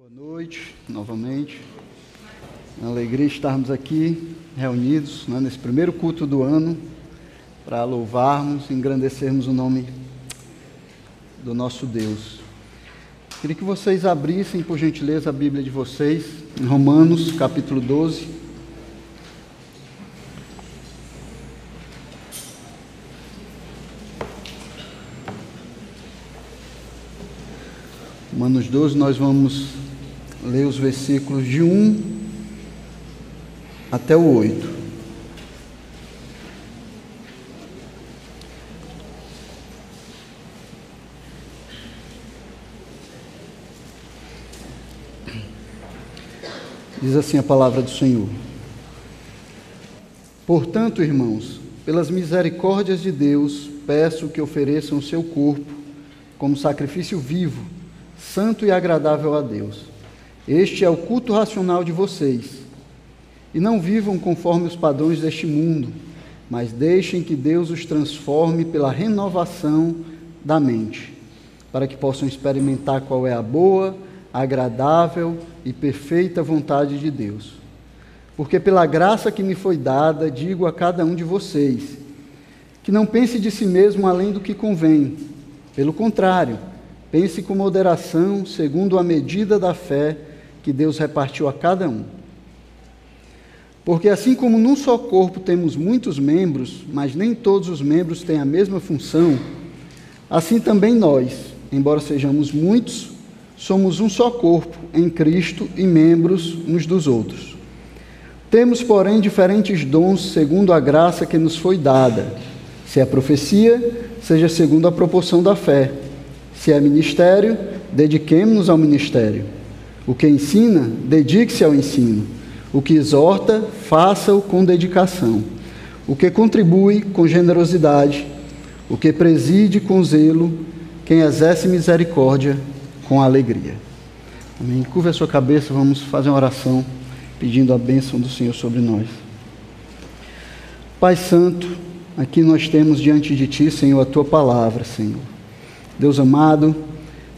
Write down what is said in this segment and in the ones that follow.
Boa noite, novamente. Uma alegria estarmos aqui reunidos né, nesse primeiro culto do ano para louvarmos e engrandecermos o nome do nosso Deus. Queria que vocês abrissem, por gentileza, a Bíblia de vocês, em Romanos, capítulo 12. Romanos 12, nós vamos ler os versículos de 1 até o 8. Diz assim a palavra do Senhor. Portanto, irmãos, pelas misericórdias de Deus, peço que ofereçam o seu corpo como sacrifício vivo, santo e agradável a Deus. Este é o culto racional de vocês. E não vivam conforme os padrões deste mundo, mas deixem que Deus os transforme pela renovação da mente, para que possam experimentar qual é a boa, agradável e perfeita vontade de Deus. Porque pela graça que me foi dada, digo a cada um de vocês, que não pense de si mesmo além do que convém. Pelo contrário, pense com moderação, segundo a medida da fé que Deus repartiu a cada um. Porque assim como num só corpo temos muitos membros, mas nem todos os membros têm a mesma função, assim também nós, embora sejamos muitos, somos um só corpo em Cristo e membros uns dos outros. Temos, porém, diferentes dons segundo a graça que nos foi dada. Se é profecia, seja segundo a proporção da fé. Se é ministério, dediquemo-nos ao ministério. O que ensina, dedique-se ao ensino. O que exorta, faça-o com dedicação. O que contribui, com generosidade. O que preside, com zelo. Quem exerce misericórdia, com alegria. Amém. Curva a sua cabeça, vamos fazer uma oração pedindo a bênção do Senhor sobre nós. Pai Santo, aqui nós temos diante de Ti, Senhor, a Tua palavra, Senhor. Deus amado,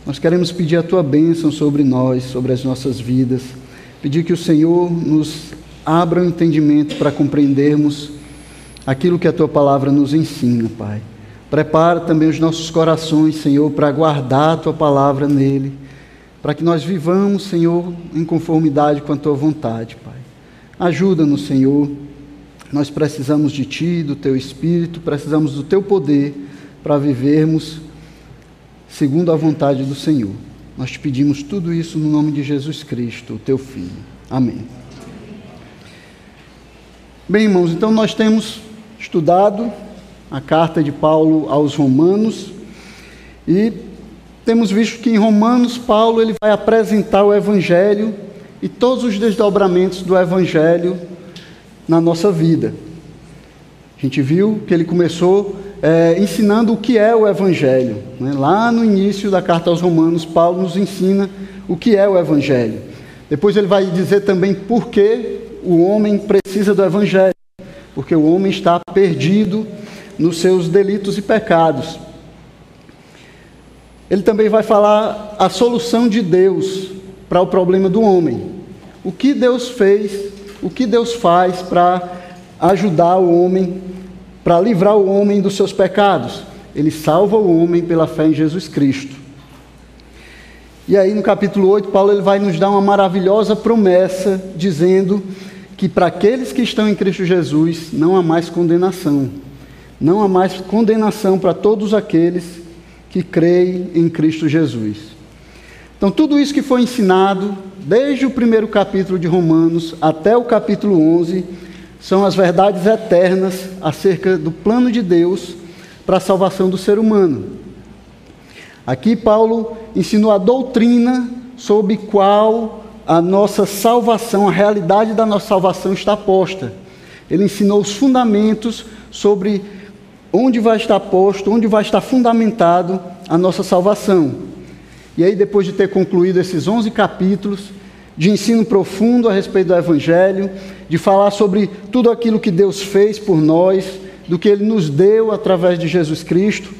nós queremos pedir a Tua bênção sobre nós, sobre as nossas vidas, pedir que o Senhor nos abra o entendimento para compreendermos aquilo que a Tua palavra nos ensina, Pai. Prepara também os nossos corações, Senhor, para guardar a Tua palavra nele, para que nós vivamos, Senhor, em conformidade com a Tua vontade, Pai. Ajuda-nos, Senhor. Nós precisamos de Ti, do Teu Espírito, precisamos do Teu poder para vivermos segundo a vontade do Senhor. Nós te pedimos tudo isso no nome de Jesus Cristo, Teu Filho. Amém. Bem, irmãos, então nós temos estudado a carta de Paulo aos Romanos e temos visto que em Romanos Paulo ele vai apresentar o evangelho e todos os desdobramentos do evangelho na nossa vida. A gente viu que ele começou é, ensinando o que é o evangelho. Né? Lá no início da carta aos Romanos, Paulo nos ensina o que é o evangelho. Depois ele vai dizer também por que o homem precisa do evangelho, porque o homem está perdido nos seus delitos e pecados. Ele também vai falar a solução de Deus para o problema do homem. O que Deus fez, o que Deus faz para ajudar o homem, para livrar o homem dos seus pecados. Ele salva o homem pela fé em Jesus Cristo. E aí no capítulo 8, Paulo ele vai nos dar uma maravilhosa promessa dizendo que para aqueles que estão em Cristo Jesus não há mais condenação. Não há mais condenação para todos aqueles que creem em Cristo Jesus. Então, tudo isso que foi ensinado, desde o primeiro capítulo de Romanos até o capítulo 11, são as verdades eternas acerca do plano de Deus para a salvação do ser humano. Aqui, Paulo ensinou a doutrina sobre qual a nossa salvação, a realidade da nossa salvação está posta. Ele ensinou os fundamentos sobre onde vai estar posto, onde vai estar fundamentado a nossa salvação. E aí, depois de ter concluído esses 11 capítulos de ensino profundo a respeito do Evangelho, de falar sobre tudo aquilo que Deus fez por nós, do que Ele nos deu através de Jesus Cristo,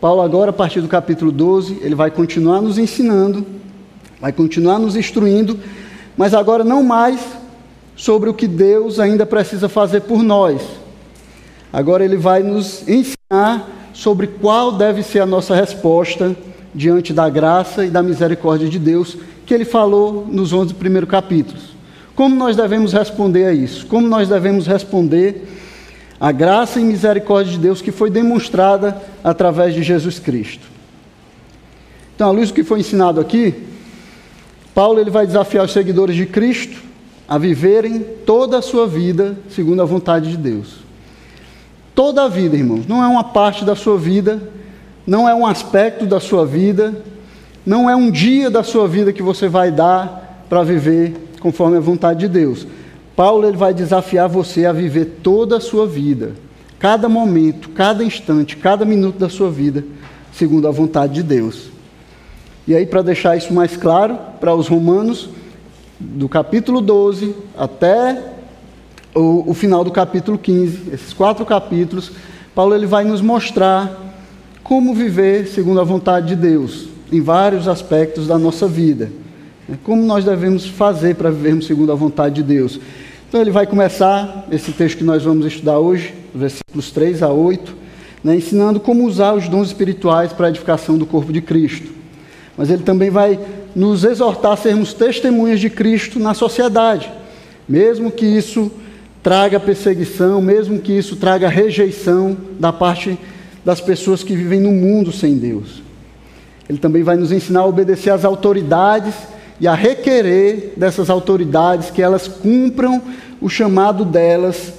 Paulo, agora, a partir do capítulo 12, ele vai continuar nos ensinando Vai continuar nos instruindo, mas agora não mais sobre o que Deus ainda precisa fazer por nós. Agora ele vai nos ensinar sobre qual deve ser a nossa resposta diante da graça e da misericórdia de Deus, que ele falou nos 11 primeiros capítulos. Como nós devemos responder a isso? Como nós devemos responder à graça e misericórdia de Deus que foi demonstrada através de Jesus Cristo? Então, à luz do que foi ensinado aqui, Paulo ele vai desafiar os seguidores de Cristo a viverem toda a sua vida segundo a vontade de Deus. Toda a vida, irmãos, não é uma parte da sua vida, não é um aspecto da sua vida, não é um dia da sua vida que você vai dar para viver conforme a vontade de Deus. Paulo ele vai desafiar você a viver toda a sua vida, cada momento, cada instante, cada minuto da sua vida, segundo a vontade de Deus. E aí, para deixar isso mais claro para os romanos, do capítulo 12 até o, o, final do capítulo 15, esses quatro capítulos, Paulo ele vai nos mostrar como viver segundo a vontade de Deus, em vários aspectos da nossa vida. Né? Como nós devemos fazer para vivermos segundo a vontade de Deus. Então ele vai começar esse texto que nós vamos estudar hoje, versículos 3 a 8, né, ensinando como usar os dons espirituais para a edificação do corpo de Cristo. Mas ele também vai nos exortar a sermos testemunhas de Cristo na sociedade, mesmo que isso traga perseguição, mesmo que isso traga rejeição da parte das pessoas que vivem no mundo sem Deus. Ele também vai nos ensinar a obedecer às autoridades e a requerer dessas autoridades que elas cumpram o chamado delas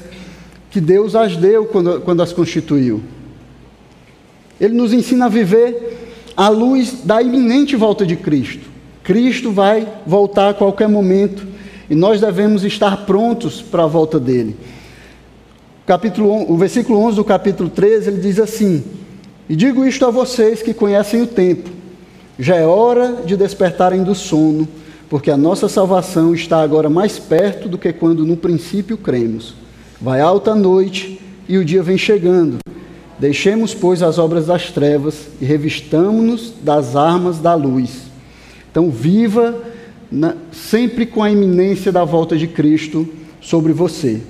que Deus as deu quando, quando as constituiu. Ele nos ensina a viver à luz da iminente volta de Cristo. Cristo vai voltar a qualquer momento e nós devemos estar prontos para a volta dele. Capítulo, o versículo 11 do capítulo 13, ele diz assim: E digo isto a vocês que conhecem o tempo, já é hora de despertarem do sono, porque a nossa salvação está agora mais perto do que quando no princípio cremos. Vai alta noite e o dia vem chegando. Deixemos, pois, as obras das trevas e revistamo-nos das armas da luz. Então, viva na, sempre com a iminência da volta de Cristo sobre você.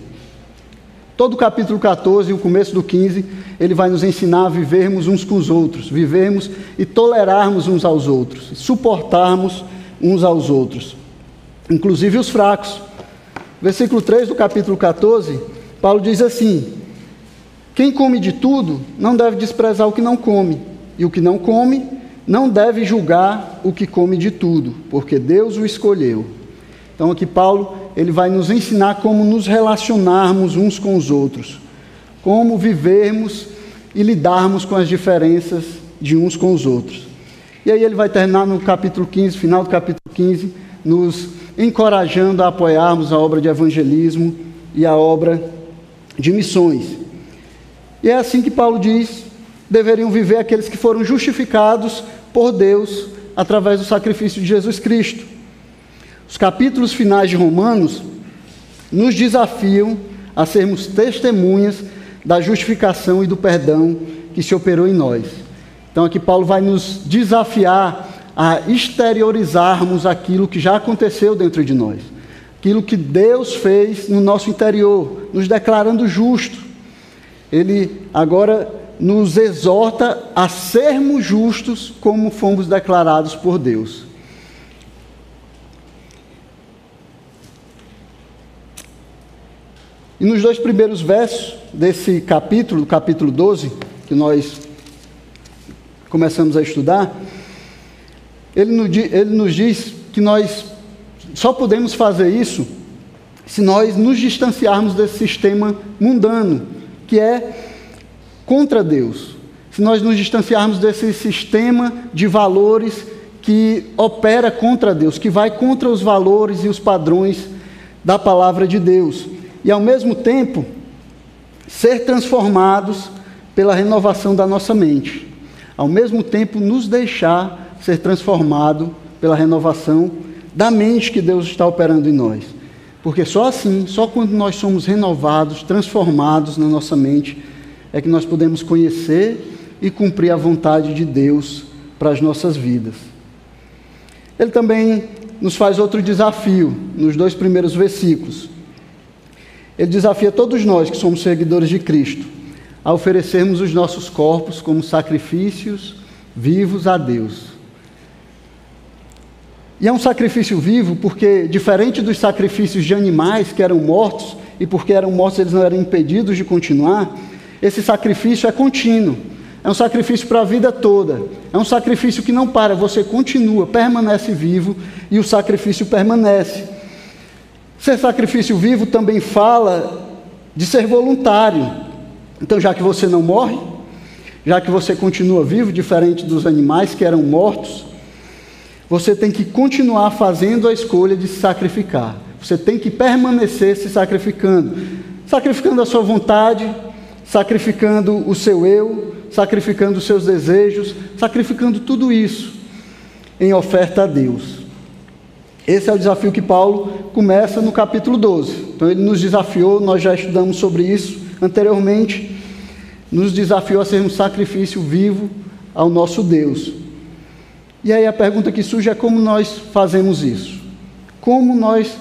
Todo o capítulo 14 e o começo do 15, ele vai nos ensinar a vivermos uns com os outros, vivermos e tolerarmos uns aos outros, suportarmos uns aos outros, inclusive os fracos. Versículo 3 do capítulo 14, Paulo diz assim: Quem come de tudo não deve desprezar o que não come, e o que não come não deve julgar o que come de tudo, porque Deus o escolheu. Então aqui Paulo, ele vai nos ensinar como nos relacionarmos uns com os outros, como vivermos e lidarmos com as diferenças de uns com os outros. E aí ele vai terminar no capítulo 15, final do capítulo 15, nos encorajando a apoiarmos a obra de evangelismo e a obra de missões. E é assim que Paulo diz: deveriam viver aqueles que foram justificados por Deus através do sacrifício de Jesus Cristo. Os capítulos finais de Romanos nos desafiam a sermos testemunhas da justificação e do perdão que se operou em nós. Então aqui Paulo vai nos desafiar a exteriorizarmos aquilo que já aconteceu dentro de nós, aquilo que Deus fez no nosso interior, nos declarando justo. Ele agora nos exorta a sermos justos como fomos declarados por Deus. E nos dois primeiros versos desse capítulo, capítulo 12, que nós começamos a estudar, ele nos, diz que nós só podemos fazer isso se nós nos distanciarmos desse sistema mundano, que é contra Deus, se nós nos distanciarmos desse sistema de valores que opera contra Deus, que vai contra os valores e os padrões da palavra de Deus, e ao mesmo tempo ser transformados pela renovação da nossa mente, ao mesmo tempo nos deixar ser transformado pela renovação da mente que Deus está operando em nós. Porque só assim, só quando nós somos renovados, transformados na nossa mente, é que nós podemos conhecer e cumprir a vontade de Deus para as nossas vidas. Ele também nos faz outro desafio nos dois primeiros versículos. Ele desafia todos nós que somos seguidores de Cristo a oferecermos os nossos corpos como sacrifícios vivos a Deus. E é um sacrifício vivo porque, diferente dos sacrifícios de animais que eram mortos, e porque eram mortos eles não eram impedidos de continuar, esse sacrifício é contínuo. É um sacrifício para a vida toda. É um sacrifício que não para, você continua, permanece vivo e o sacrifício permanece. Ser sacrifício vivo também fala de ser voluntário. Então, já que você não morre, já que você continua vivo, diferente dos animais que eram mortos, você tem que continuar fazendo a escolha de se sacrificar. Você tem que permanecer se sacrificando. Sacrificando a sua vontade, sacrificando o seu eu, sacrificando os seus desejos, sacrificando tudo isso em oferta a Deus. Esse é o desafio que Paulo começa no capítulo 12. Então ele nos desafiou, nós já estudamos sobre isso anteriormente, nos desafiou a sermos sacrifício vivo ao nosso Deus. E aí a pergunta que surge é como nós fazemos isso? Como nós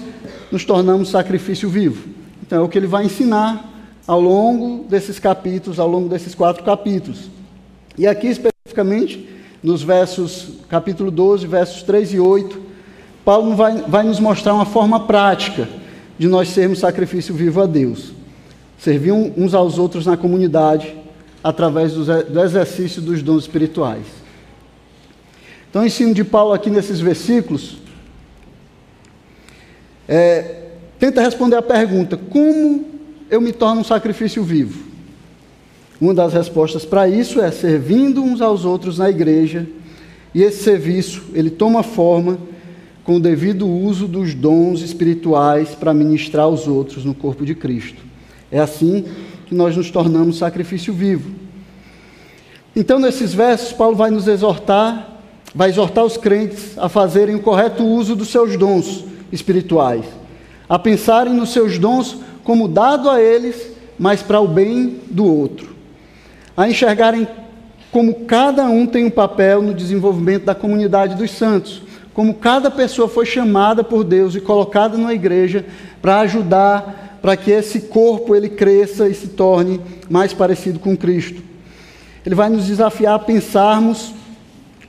nos tornamos sacrifício vivo? Então é o que ele vai ensinar ao longo desses capítulos, ao longo desses quatro capítulos. E aqui especificamente, nos versos, capítulo 12, versos 3 e 8, Paulo vai, vai nos mostrar uma forma prática de nós sermos sacrifício vivo a Deus. Servir uns aos outros na comunidade, através do, do exercício dos dons espirituais. Então, o ensino de Paulo aqui nesses versículos é, tenta responder a pergunta: como eu me torno um sacrifício vivo? Uma das respostas para isso é servindo uns aos outros na igreja, e esse serviço ele toma forma com o devido uso dos dons espirituais para ministrar aos outros no corpo de Cristo. É assim que nós nos tornamos sacrifício vivo. Então, nesses versos, Paulo vai nos exortar vai exortar os crentes a fazerem o correto uso dos seus dons espirituais, a pensarem nos seus dons como dado a eles, mas para o bem do outro, a enxergarem como cada um tem um papel no desenvolvimento da comunidade dos santos, como cada pessoa foi chamada por Deus e colocada na igreja para ajudar para que esse corpo ele cresça e se torne mais parecido com Cristo. Ele vai nos desafiar a pensarmos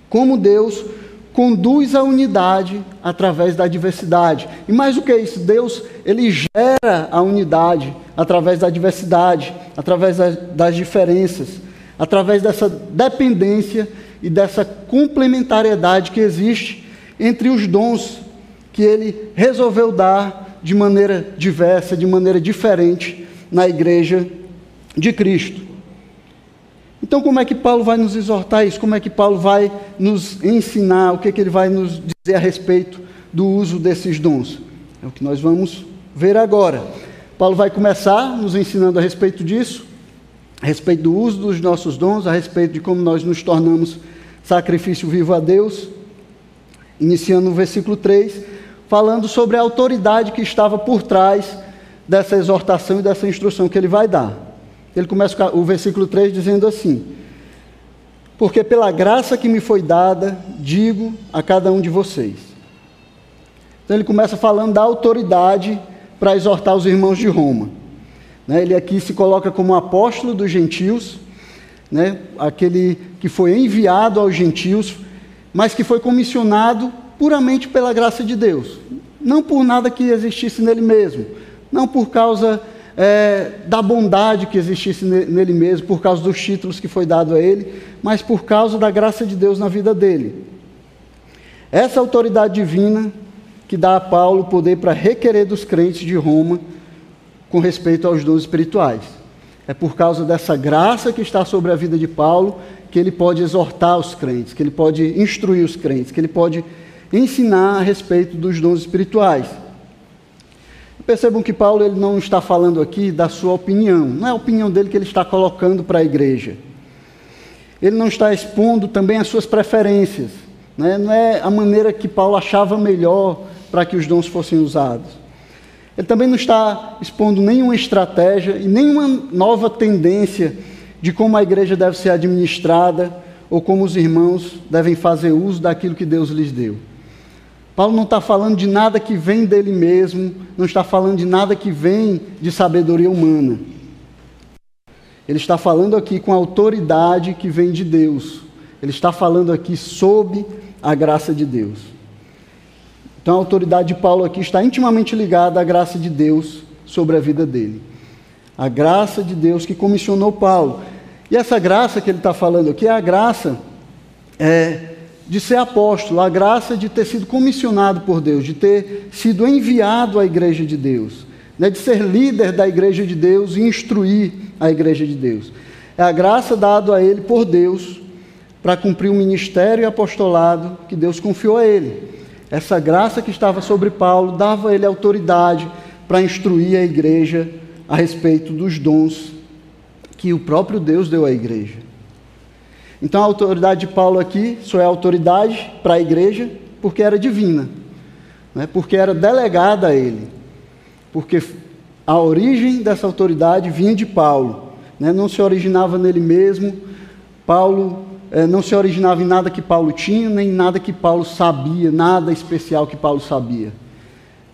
como Deus conduz a unidade através da diversidade. E mais do que isso, Deus, ele gera a unidade através da diversidade, através das diferenças, através dessa dependência e dessa complementariedade que existe entre os dons que ele resolveu dar de maneira diversa, de maneira diferente na igreja de Cristo. Então, como é que Paulo vai nos exortar isso? Como é que Paulo vai nos ensinar? O que, é que ele vai nos dizer a respeito do uso desses dons? É o que nós vamos ver agora. Paulo vai começar nos ensinando a respeito disso, a respeito do uso dos nossos dons, a respeito de como nós nos tornamos sacrifício vivo a Deus, iniciando no versículo 3, falando sobre a autoridade que estava por trás dessa exortação e dessa instrução que ele vai dar. Ele começa o versículo 3 dizendo assim: Porque pela graça que me foi dada, digo a cada um de vocês. Então ele começa falando da autoridade para exortar os irmãos de Roma. Né, ele aqui se coloca como apóstolo dos gentios, né, aquele que foi enviado aos gentios, mas que foi comissionado puramente pela graça de Deus, não por nada que existisse nele mesmo, não por causa é, da bondade que existisse nele mesmo, por causa dos títulos que foi dado a ele, mas por causa da graça de Deus na vida dele. Essa autoridade divina que dá a Paulo o poder para requerer dos crentes de Roma com respeito aos dons espirituais. É por causa dessa graça que está sobre a vida de Paulo que ele pode exortar os crentes, que ele pode instruir os crentes, que ele pode ensinar a respeito dos dons espirituais. Percebam que Paulo ele não está falando aqui da sua opinião, não é a opinião dele que ele está colocando para a igreja. Ele não está expondo também as suas preferências, né? não é a maneira que Paulo achava melhor para que os dons fossem usados. Ele também não está expondo nenhuma estratégia e nenhuma nova tendência de como a igreja deve ser administrada ou como os irmãos devem fazer uso daquilo que Deus lhes deu. Paulo não está falando de nada que vem dele mesmo, não está falando de nada que vem de sabedoria humana. Ele está falando aqui com a autoridade que vem de Deus. Ele está falando aqui sob a graça de Deus. Então a autoridade de Paulo aqui está intimamente ligada à graça de Deus sobre a vida dele. A graça de Deus que comissionou Paulo. E essa graça que ele está falando aqui é a graça é, de ser apóstolo, a graça de ter sido comissionado por Deus, de ter sido enviado à igreja de Deus, né, de ser líder da igreja de Deus e instruir a igreja de Deus. É a graça dada a ele por Deus para cumprir o ministério e apostolado que Deus confiou a ele. Essa graça que estava sobre Paulo dava a ele autoridade para instruir a igreja a respeito dos dons que o próprio Deus deu à igreja. Então a autoridade de Paulo aqui só é autoridade para a igreja porque era divina, né? porque era delegada a ele, porque a origem dessa autoridade vinha de Paulo, né? não se originava nele mesmo. Paulo é, não se originava em nada que Paulo tinha, nem nada que Paulo sabia, nada especial que Paulo sabia.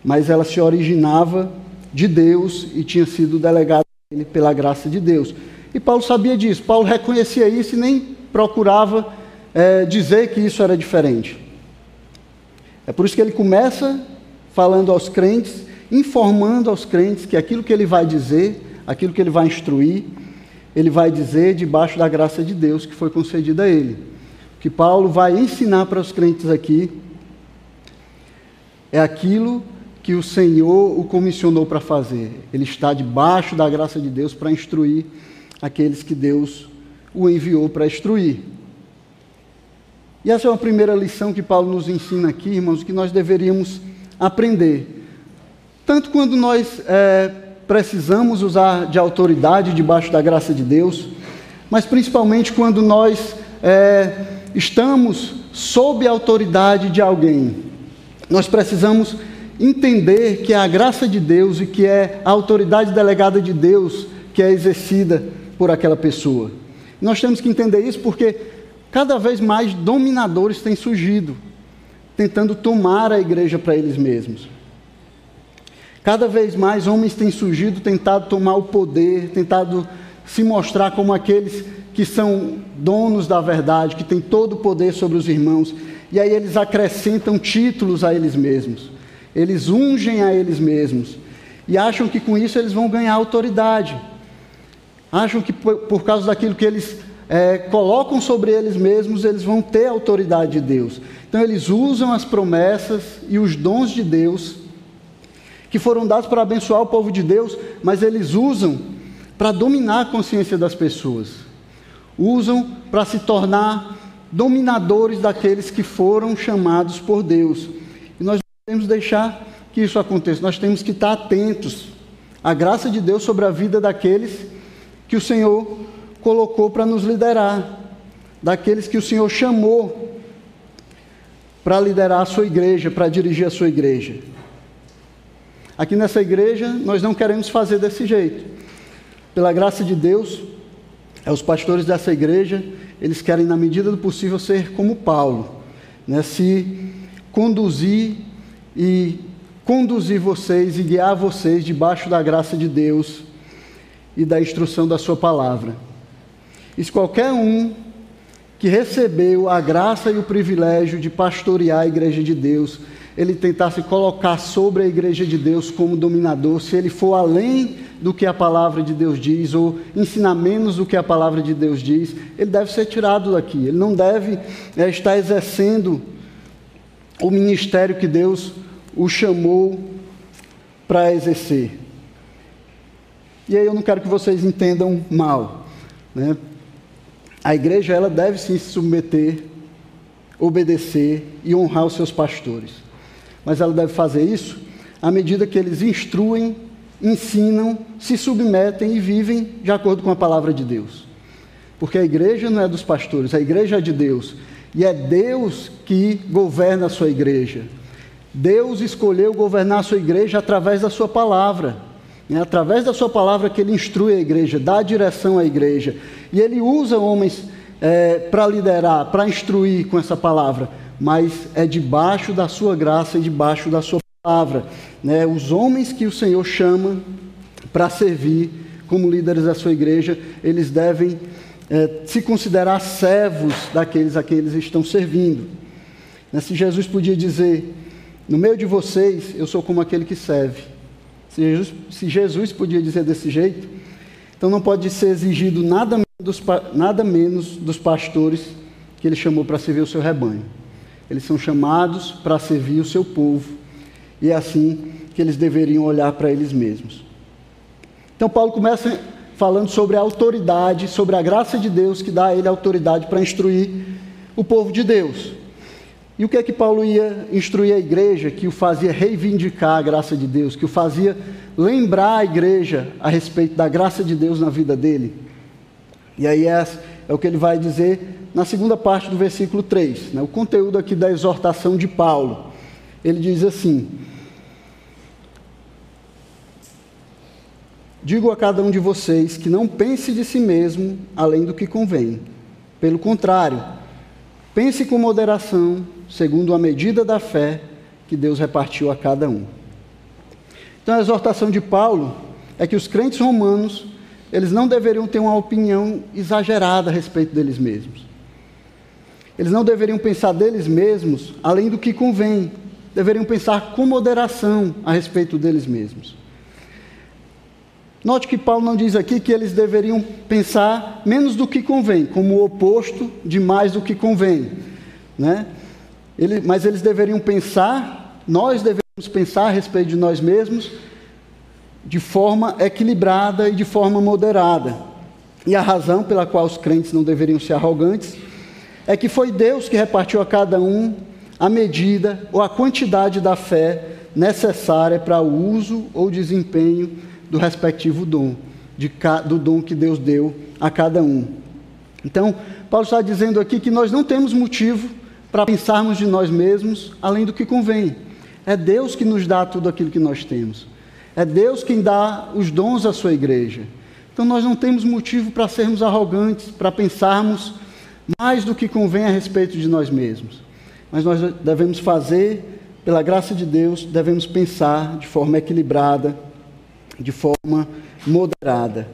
Mas ela se originava de Deus e tinha sido delegada a ele pela graça de Deus. E Paulo sabia disso, Paulo reconhecia isso e nem procurava é, dizer que isso era diferente. É por isso que ele começa falando aos crentes, informando aos crentes que aquilo que ele vai dizer, aquilo que ele vai instruir, ele vai dizer debaixo da graça de Deus que foi concedida a ele. O que Paulo vai ensinar para os crentes aqui é aquilo que o Senhor o comissionou para fazer. Ele está debaixo da graça de Deus para instruir aqueles que Deus o enviou para instruir. E essa é uma primeira lição que Paulo nos ensina aqui, irmãos, que nós deveríamos aprender. Tanto quando nós é, precisamos usar de autoridade debaixo da graça de Deus, mas principalmente quando nós é, estamos sob a autoridade de alguém. Nós precisamos entender que é a graça de Deus e que é a autoridade delegada de Deus que é exercida por aquela pessoa. Nós temos que entender isso porque cada vez mais dominadores têm surgido, tentando tomar a igreja para eles mesmos. Cada vez mais homens têm surgido, tentado tomar o poder, tentado se mostrar como aqueles que são donos da verdade, que têm todo o poder sobre os irmãos. E aí eles acrescentam títulos a eles mesmos. Eles ungem a eles mesmos. E acham que com isso eles vão ganhar autoridade. Acham que por, causa daquilo que eles é, colocam sobre eles mesmos, eles vão ter a autoridade de Deus. Então eles usam as promessas e os dons de Deus que foram dados para abençoar o povo de Deus, mas eles usam para dominar a consciência das pessoas. Usam para se tornar dominadores daqueles que foram chamados por Deus. E nós não podemos deixar que isso aconteça. Nós temos que estar atentos à graça de Deus sobre a vida daqueles que o Senhor colocou para nos liderar, daqueles que o Senhor chamou para liderar a sua igreja, para dirigir a sua igreja. Aqui nessa igreja, nós não queremos fazer desse jeito. Pela graça de Deus, é, os pastores dessa igreja, eles querem, na medida do possível, ser como Paulo, né? se conduzir e conduzir vocês e guiar vocês debaixo da graça de Deus e da instrução da Sua palavra. E se qualquer um que recebeu a graça e o privilégio de pastorear a igreja de Deus, ele tentar se colocar sobre a igreja de Deus como dominador, se ele for além do que a palavra de Deus diz, ou ensinar menos do que a palavra de Deus diz, ele deve ser tirado daqui. Ele não deve é, estar exercendo o ministério que Deus o chamou para exercer. E aí eu não quero que vocês entendam mal. Né? A igreja ela deve sim se submeter, obedecer e honrar os seus pastores mas ela deve fazer isso à medida que eles instruem, ensinam, se submetem e vivem de acordo com a palavra de Deus. Porque a igreja não é dos pastores, a igreja é de Deus. E é Deus que governa a sua igreja. Deus escolheu governar a sua igreja através da sua palavra. É através da sua palavra que ele instrui a igreja, dá direção à igreja. E ele usa homens é, para liderar, para instruir com essa palavra mas é debaixo da sua graça e debaixo da sua palavra. Né? Os homens que o Senhor chama para servir como líderes da sua igreja, eles devem é, se considerar servos daqueles a quem eles estão servindo. Né? Se Jesus podia dizer, no meio de vocês, eu sou como aquele que serve. Se Jesus, se Jesus podia dizer desse jeito, então não pode ser exigido nada menos dos, nada menos dos pastores que ele chamou para servir o seu rebanho. Eles são chamados para servir o seu povo. E é assim que eles deveriam olhar para eles mesmos. Então, Paulo começa falando sobre a autoridade, sobre a graça de Deus que dá a ele autoridade para instruir o povo de Deus. E o que é que Paulo ia instruir a igreja que o fazia reivindicar a graça de Deus, que o fazia lembrar a igreja a respeito da graça de Deus na vida dele? E aí é, é o que ele vai dizer na segunda parte do versículo 3, né? o conteúdo aqui da exortação de Paulo. Ele diz assim: Digo a cada um de vocês que não pense de si mesmo além do que convém. Pelo contrário, pense com moderação, segundo a medida da fé que Deus repartiu a cada um. Então a exortação de Paulo é que os crentes romanos, eles não deveriam ter uma opinião exagerada a respeito deles mesmos. Eles não deveriam pensar deles mesmos além do que convém. Deveriam pensar com moderação a respeito deles mesmos. Note que Paulo não diz aqui que eles deveriam pensar menos do que convém, como o oposto de mais do que convém. Né? Ele, mas eles deveriam pensar, nós devemos pensar a respeito de nós mesmos de forma equilibrada e de forma moderada. E a razão pela qual os crentes não deveriam ser arrogantes é que foi Deus que repartiu a cada um a medida ou a quantidade da fé necessária para o uso ou desempenho do respectivo dom, de, do dom que Deus deu a cada um. Então, Paulo está dizendo aqui que nós não temos motivo para pensarmos de nós mesmos além do que convém. É Deus que nos dá tudo aquilo que nós temos. É Deus quem dá os dons à sua igreja. Então nós não temos motivo para sermos arrogantes, para pensarmos mais do que convém a respeito de nós mesmos. Mas nós devemos fazer, pela graça de Deus, devemos pensar de forma equilibrada, de forma moderada.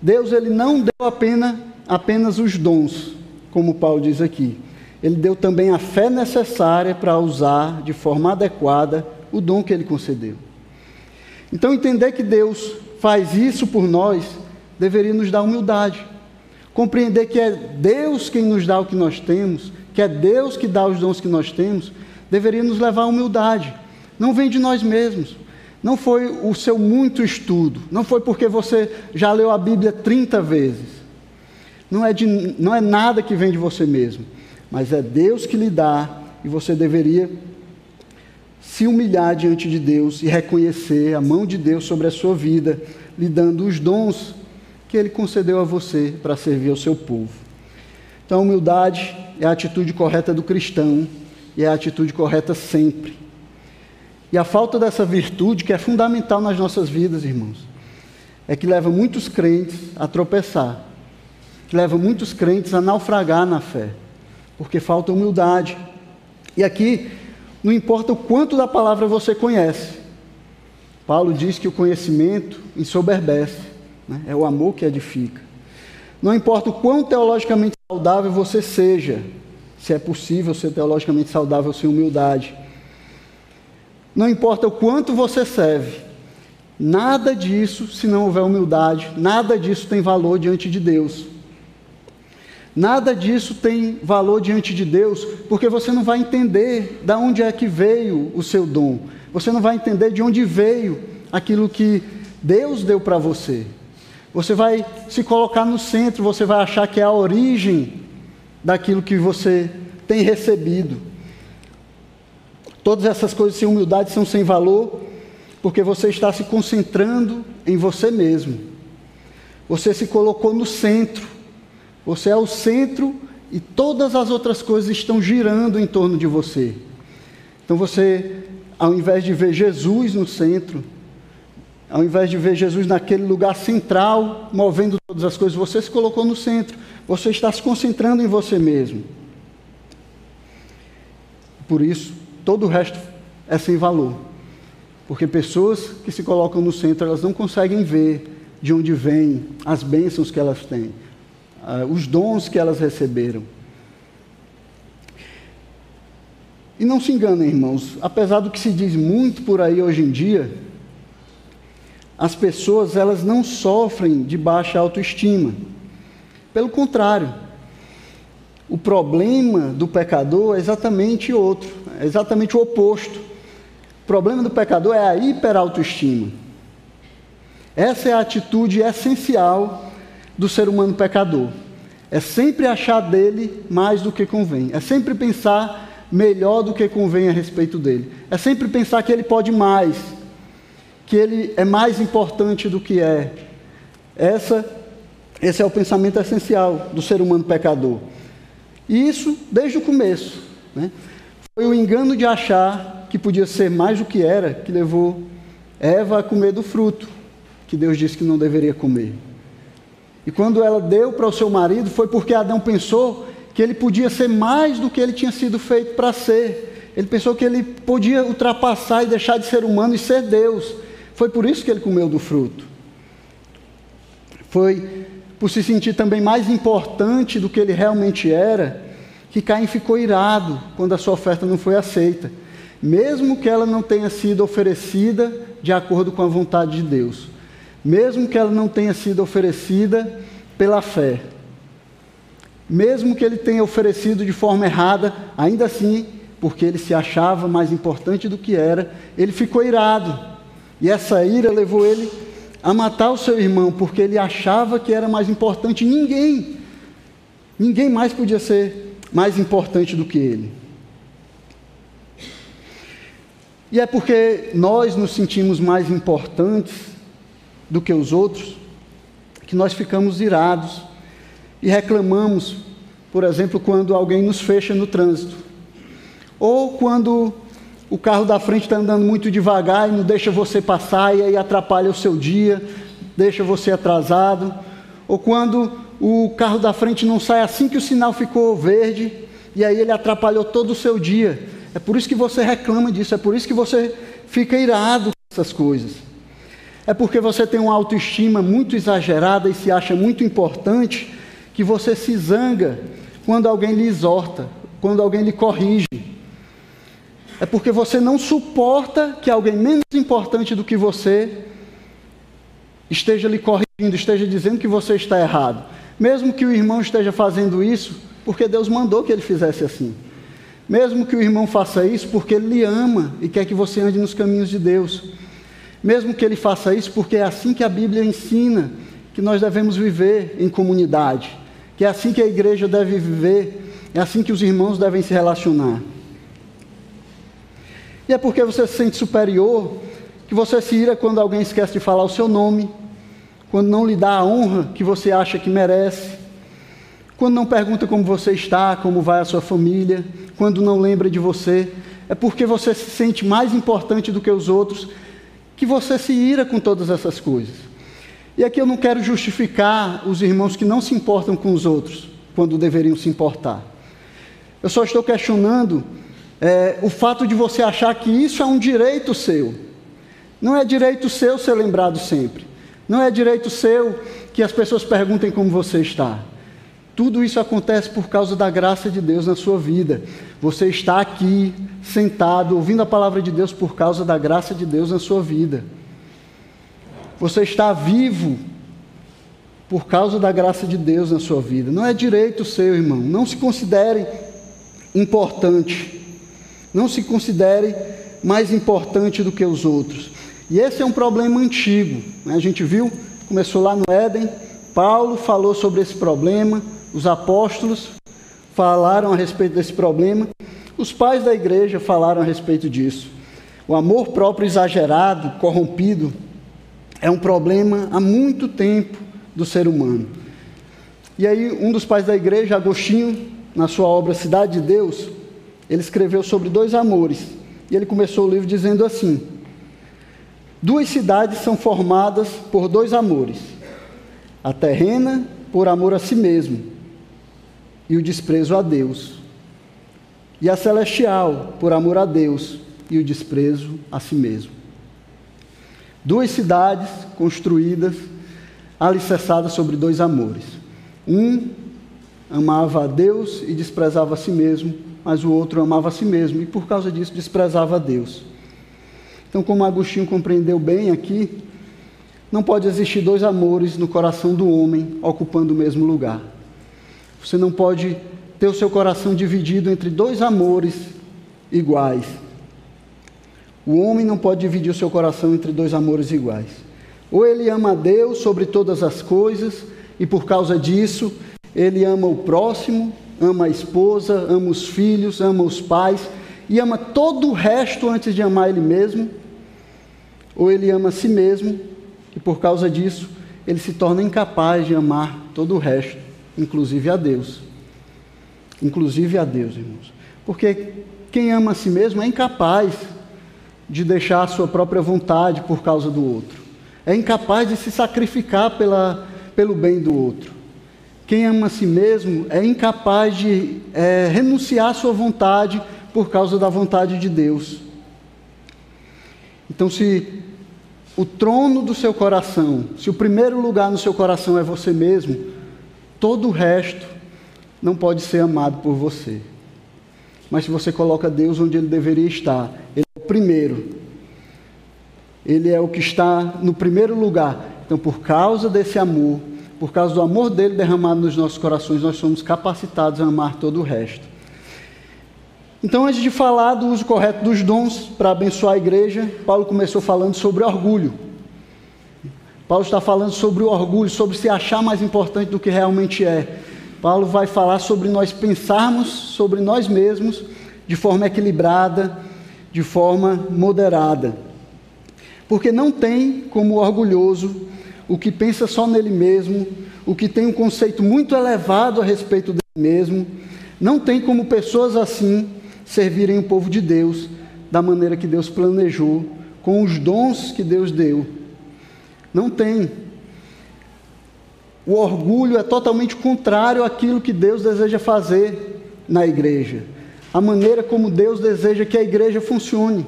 Deus ele não deu apenas, apenas os dons, como Paulo diz aqui. Ele deu também a fé necessária para usar de forma adequada o dom que ele concedeu. Então, entender que Deus faz isso por nós deveria nos dar humildade. Compreender que é Deus quem nos dá o que nós temos, que é Deus que dá os dons que nós temos, deveria nos levar à humildade. Não vem de nós mesmos. Não foi o seu muito estudo, não foi porque você já leu a Bíblia 30 vezes. Não é, de, não é nada que vem de você mesmo, mas é Deus que lhe dá e você deveria se humilhar diante de Deus e reconhecer a mão de Deus sobre a sua vida, lhe dando os dons que Ele concedeu a você para servir ao seu povo. Então, humildade é a atitude correta do cristão e é a atitude correta sempre. E a falta dessa virtude, que é fundamental nas nossas vidas, irmãos, é que leva muitos crentes a tropeçar, que leva muitos crentes a naufragar na fé, porque falta humildade. E aqui, não importa o quanto da palavra você conhece, Paulo diz que o conhecimento ensoberbece, né? é o amor que edifica. Não importa o quão teologicamente saudável você seja, se é possível ser teologicamente saudável sem humildade. Não importa o quanto você serve, nada disso, se não houver humildade, nada disso tem valor diante de Deus. Nada disso tem valor diante de Deus, porque você não vai entender de onde é que veio o seu dom. Você não vai entender de onde veio aquilo que Deus deu para você. Você vai se colocar no centro, você vai achar que é a origem daquilo que você tem recebido. Todas essas coisas sem humildade são sem valor, porque você está se concentrando em você mesmo. Você se colocou no centro. Você é o centro e todas as outras coisas estão girando em torno de você. Então você, ao invés de ver Jesus no centro, ao invés de ver Jesus naquele lugar central, movendo todas as coisas, você se colocou no centro. Você está se concentrando em você mesmo. por isso todo o resto é sem valor. Porque pessoas que se colocam no centro, elas não conseguem ver de onde vêm as bênçãos que elas têm, os dons que elas receberam. E não se enganem, irmãos, apesar do que se diz muito por aí hoje em dia, as pessoas elas não sofrem de baixa autoestima. Pelo contrário, o problema do pecador é exatamente outro, é exatamente o oposto. O problema do pecador é a hiperautoestima. Essa é a atitude essencial do ser humano pecador. É sempre achar dele mais do que convém. É sempre pensar melhor do que convém a respeito dele. É sempre pensar que ele pode mais, que ele é mais importante do que é. Essa, esse é o pensamento essencial do ser humano pecador. E isso desde o começo. Né? Foi o engano de achar que podia ser mais do que era que levou Eva a comer do fruto que Deus disse que não deveria comer. E quando ela deu para o seu marido, foi porque Adão pensou que ele podia ser mais do que ele tinha sido feito para ser. Ele pensou que ele podia ultrapassar e deixar de ser humano e ser Deus. Foi por isso que ele comeu do fruto. Foi por se sentir também mais importante do que ele realmente era, que Caim ficou irado quando a sua oferta não foi aceita, mesmo que ela não tenha sido oferecida de acordo com a vontade de Deus, mesmo que ela não tenha sido oferecida pela fé, mesmo que ele tenha oferecido de forma errada, ainda assim, porque ele se achava mais importante do que era, ele ficou irado. E essa ira levou ele a matar o seu irmão, porque ele achava que era mais importante. Ninguém, ninguém mais podia ser mais importante do que ele. E é porque nós nos sentimos mais importantes do que os outros que nós ficamos irados e reclamamos, por exemplo, quando alguém nos fecha no trânsito, ou quando o carro da frente está andando muito devagar e não deixa você passar e aí atrapalha o seu dia, deixa você atrasado. Ou quando o carro da frente não sai assim que o sinal ficou verde e aí ele atrapalhou todo o seu dia. É por isso que você reclama disso, é por isso que você fica irado com essas coisas. É porque você tem uma autoestima muito exagerada e se acha muito importante que você se zanga quando alguém lhe exorta, quando alguém lhe corrige é porque você não suporta que alguém menos importante do que você esteja lhe corrigindo, esteja dizendo que você está errado. Mesmo que o irmão esteja fazendo isso, porque Deus mandou que ele fizesse assim. Mesmo que o irmão faça isso porque ele lhe ama e quer que você ande nos caminhos de Deus. Mesmo que ele faça isso porque é assim que a Bíblia ensina que nós devemos viver em comunidade, que é assim que a igreja deve viver, é assim que os irmãos devem se relacionar. E é porque você se sente superior que você se ira quando alguém esquece de falar o seu nome, quando não lhe dá a honra que você acha que merece, quando não pergunta como você está, como vai a sua família, quando não lembra de você. É porque você se sente mais importante do que os outros que você se ira com todas essas coisas. E aqui eu não quero justificar os irmãos que não se importam com os outros quando deveriam se importar. Eu só estou questionando é, o fato de você achar que isso é um direito seu. Não é direito seu ser lembrado sempre. Não é direito seu que as pessoas perguntem como você está. Tudo isso acontece por causa da graça de Deus na sua vida. Você está aqui, sentado, ouvindo a palavra de Deus por causa da graça de Deus na sua vida. Você está vivo por causa da graça de Deus na sua vida. Não é direito seu, irmão. Não se considere importante não se considere mais importante do que os outros. E esse é um problema antigo. Né? A gente viu, começou lá no Éden, Paulo falou sobre esse problema, os apóstolos falaram a respeito desse problema, os pais da igreja falaram a respeito disso. O amor próprio exagerado, corrompido, é um problema há muito tempo do ser humano. E aí, um dos pais da igreja, Agostinho, na sua obra Cidade de Deus, ele escreveu sobre dois amores. E ele começou o livro dizendo assim: Duas cidades são formadas por dois amores. A terrena, por amor a si mesmo, e o desprezo a Deus. e a celestial, por amor a Deus e o desprezo a si mesmo. Duas cidades construídas, alicerçadas sobre dois amores. Um amava a Deus e desprezava a si mesmo, mas o outro amava a si mesmo e por causa disso desprezava a Deus. Então, como Agostinho compreendeu bem aqui, não pode existir dois amores no coração do homem ocupando o mesmo lugar. Você não pode ter o seu coração dividido entre dois amores iguais. O homem não pode dividir o seu coração entre dois amores iguais. Ou ele ama a Deus sobre todas as coisas, e por causa disso, ele ama o próximo, ama a esposa, ama os filhos, ama os pais, e ama todo o resto antes de amar ele mesmo. Ou ele ama a si mesmo, e por causa disso, ele se torna incapaz de amar todo o resto, inclusive a Deus. Inclusive a Deus, irmãos. Porque quem ama a si mesmo é incapaz de deixar a sua própria vontade por causa do outro. É incapaz de se sacrificar pela, pelo bem do outro. Quem ama a si mesmo é incapaz de é, renunciar à sua vontade por causa da vontade de Deus. Então, se o trono do seu coração, se o primeiro lugar no seu coração é você mesmo, todo o resto não pode ser amado por você. Mas se você coloca Deus onde ele deveria estar, ele é o primeiro. Ele é o que está no primeiro lugar. Então, por causa desse amor, por causa do amor dele derramado nos nossos corações, nós somos capacitados a amar todo o resto. Então, antes de falar do uso correto dos dons para abençoar a igreja, Paulo começou falando sobre orgulho. Paulo está falando sobre o orgulho, sobre se achar mais importante do que realmente é. Paulo vai falar sobre nós pensarmos sobre nós mesmos de forma equilibrada, de forma moderada. Porque não tem como orgulhoso o que pensa só nele mesmo, o que tem um conceito muito elevado a respeito dele mesmo, não tem como pessoas assim servirem o povo de Deus da maneira que Deus planejou, com os dons que Deus deu. Não tem. O orgulho é totalmente contrário àquilo que Deus deseja fazer na igreja, a maneira como Deus deseja que a igreja funcione.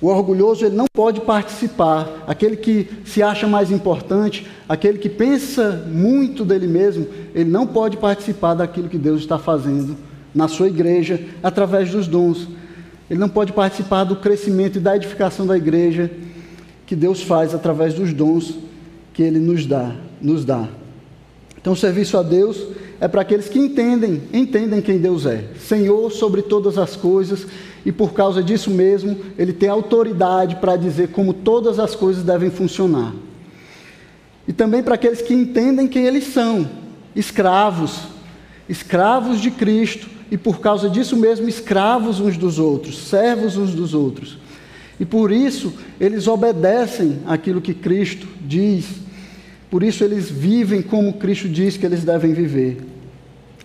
O orgulhoso ele não pode participar, aquele que se acha mais importante, aquele que pensa muito dele mesmo, ele não pode participar daquilo que Deus está fazendo na sua igreja através dos dons. Ele não pode participar do crescimento e da edificação da igreja que Deus faz através dos dons que ele nos dá, nos dá. Então, o serviço a Deus é para aqueles que entendem, entendem quem Deus é, Senhor sobre todas as coisas, e por causa disso mesmo, ele tem autoridade para dizer como todas as coisas devem funcionar. E também para aqueles que entendem quem eles são, escravos, escravos de Cristo, e por causa disso mesmo escravos uns dos outros, servos uns dos outros. E por isso eles obedecem aquilo que Cristo diz. Por isso eles vivem como Cristo diz que eles devem viver.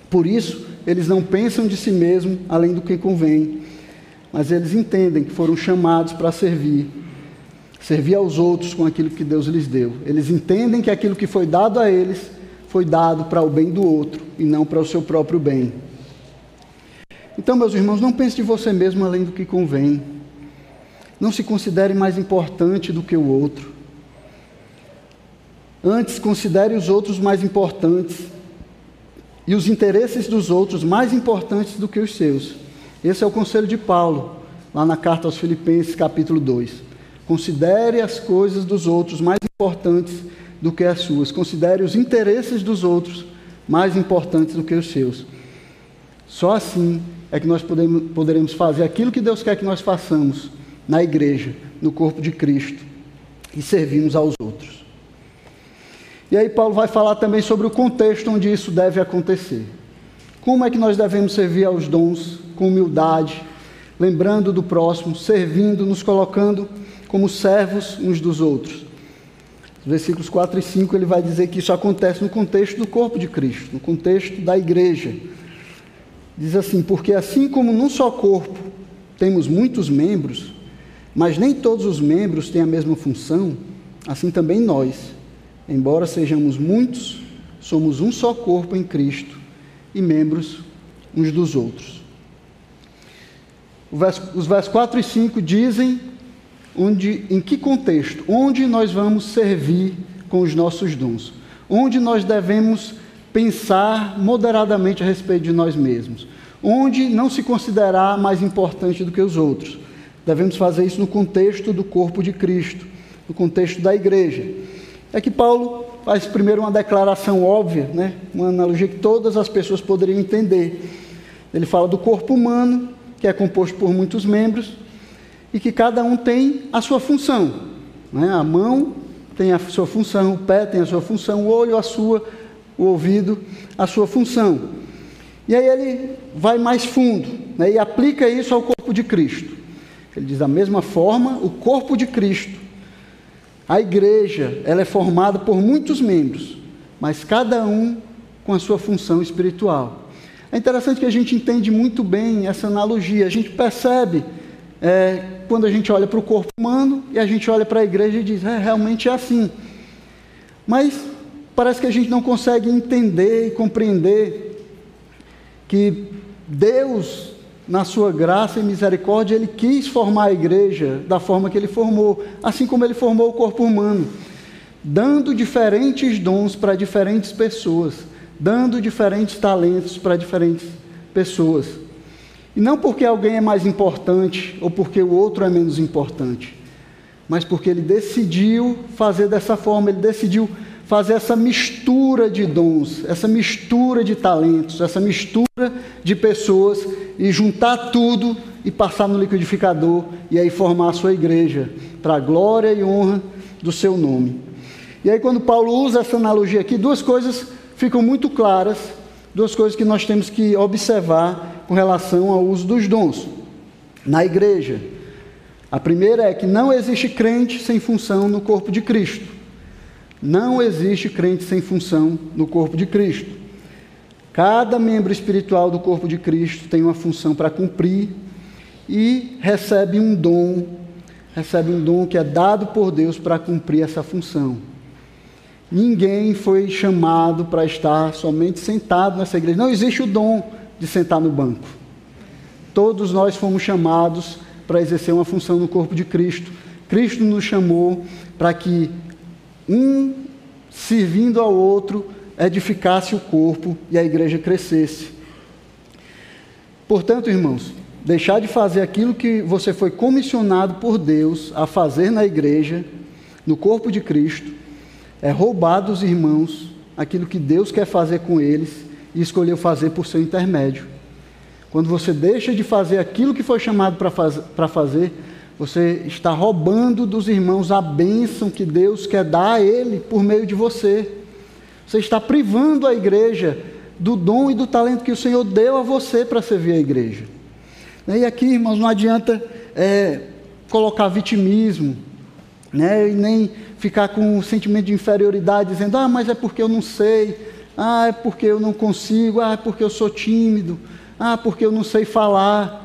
Por isso eles não pensam de si mesmo além do que convém, mas eles entendem que foram chamados para servir, servir aos outros com aquilo que Deus lhes deu. Eles entendem que aquilo que foi dado a eles foi dado para o bem do outro e não para o seu próprio bem. Então, meus irmãos, não pense de você mesmo além do que convém. Não se considere mais importante do que o outro. Antes, considere os outros mais importantes e os interesses dos outros mais importantes do que os seus. Esse é o conselho de Paulo, lá na carta aos Filipenses, capítulo 2. Considere as coisas dos outros mais importantes do que as suas. Considere os interesses dos outros mais importantes do que os seus. Só assim é que nós podemos, poderemos fazer aquilo que Deus quer que nós façamos na igreja, no corpo de Cristo e servimos aos outros. E aí Paulo vai falar também sobre o contexto onde isso deve acontecer. Como é que nós devemos servir aos dons com humildade, lembrando do próximo, servindo, nos colocando como servos uns dos outros. Versículos 4 e 5 ele vai dizer que isso acontece no contexto do corpo de Cristo, no contexto da igreja, Diz assim: Porque assim como num só corpo temos muitos membros, mas nem todos os membros têm a mesma função, assim também nós, embora sejamos muitos, somos um só corpo em Cristo e membros uns dos outros. os versos 4 e 5 dizem onde, em que contexto, onde nós vamos servir com os nossos dons, onde nós devemos pensar moderadamente a respeito de nós mesmos, onde não se considerar mais importante do que os outros. Devemos fazer isso no contexto do corpo de Cristo, no contexto da igreja. É que Paulo faz primeiro uma declaração óbvia, né? uma analogia que todas as pessoas poderiam entender. Ele fala do corpo humano, que é composto por muitos membros, e que cada um tem a sua função. Né? A mão tem a sua função, o pé tem a sua função, o olho a sua, o ouvido a sua função. E aí ele vai mais fundo né? e aplica isso ao corpo de Cristo. Ele diz da mesma forma, o corpo de Cristo a igreja, ela é formada por muitos membros, mas cada um com a sua função espiritual. É interessante que a gente entende muito bem essa analogia. A gente percebe é, quando a gente olha para o corpo humano e a gente olha para a igreja e diz, é, realmente é assim. Mas parece que a gente não consegue entender e compreender que Deus na sua graça e misericórdia, ele quis formar a igreja da forma que ele formou, assim como ele formou o corpo humano, dando diferentes dons para diferentes pessoas, dando diferentes talentos para diferentes pessoas. E não porque alguém é mais importante ou porque o outro é menos importante, mas porque ele decidiu fazer dessa forma, ele decidiu fazer essa mistura de dons, essa mistura de talentos, essa mistura de pessoas e juntar tudo e passar no liquidificador e aí formar a sua igreja para a glória e honra do seu nome. E aí quando Paulo usa essa analogia aqui, duas coisas ficam muito claras, duas coisas que nós temos que observar com relação ao uso dos dons na igreja. A primeira é que não existe crente sem função no corpo de Cristo. Não existe crente sem função no corpo de Cristo. Cada membro espiritual do corpo de Cristo tem uma função para cumprir e recebe um dom, recebe um dom que é dado por Deus para cumprir essa função. Ninguém foi chamado para estar somente sentado nessa igreja. Não existe o dom de sentar no banco. Todos nós fomos chamados para exercer uma função no corpo de Cristo. Cristo nos chamou para que um servindo ao outro edificasse o corpo e a igreja crescesse. Portanto, irmãos, deixar de fazer aquilo que você foi comissionado por Deus a fazer na igreja, no corpo de Cristo, é roubar dos irmãos aquilo que Deus quer fazer com eles e escolheu fazer por seu intermédio. Quando você deixa de fazer aquilo que foi chamado para faz, fazer, você está roubando dos irmãos a bênção que Deus quer dar a ele por meio de você. Você está privando a igreja do dom e do talento que o Senhor deu a você para servir a igreja. E aqui, irmãos, não adianta é, colocar vitimismo, né? e nem ficar com um sentimento de inferioridade, dizendo: ah, mas é porque eu não sei, ah, é porque eu não consigo, ah, é porque eu sou tímido, ah, porque eu não sei falar.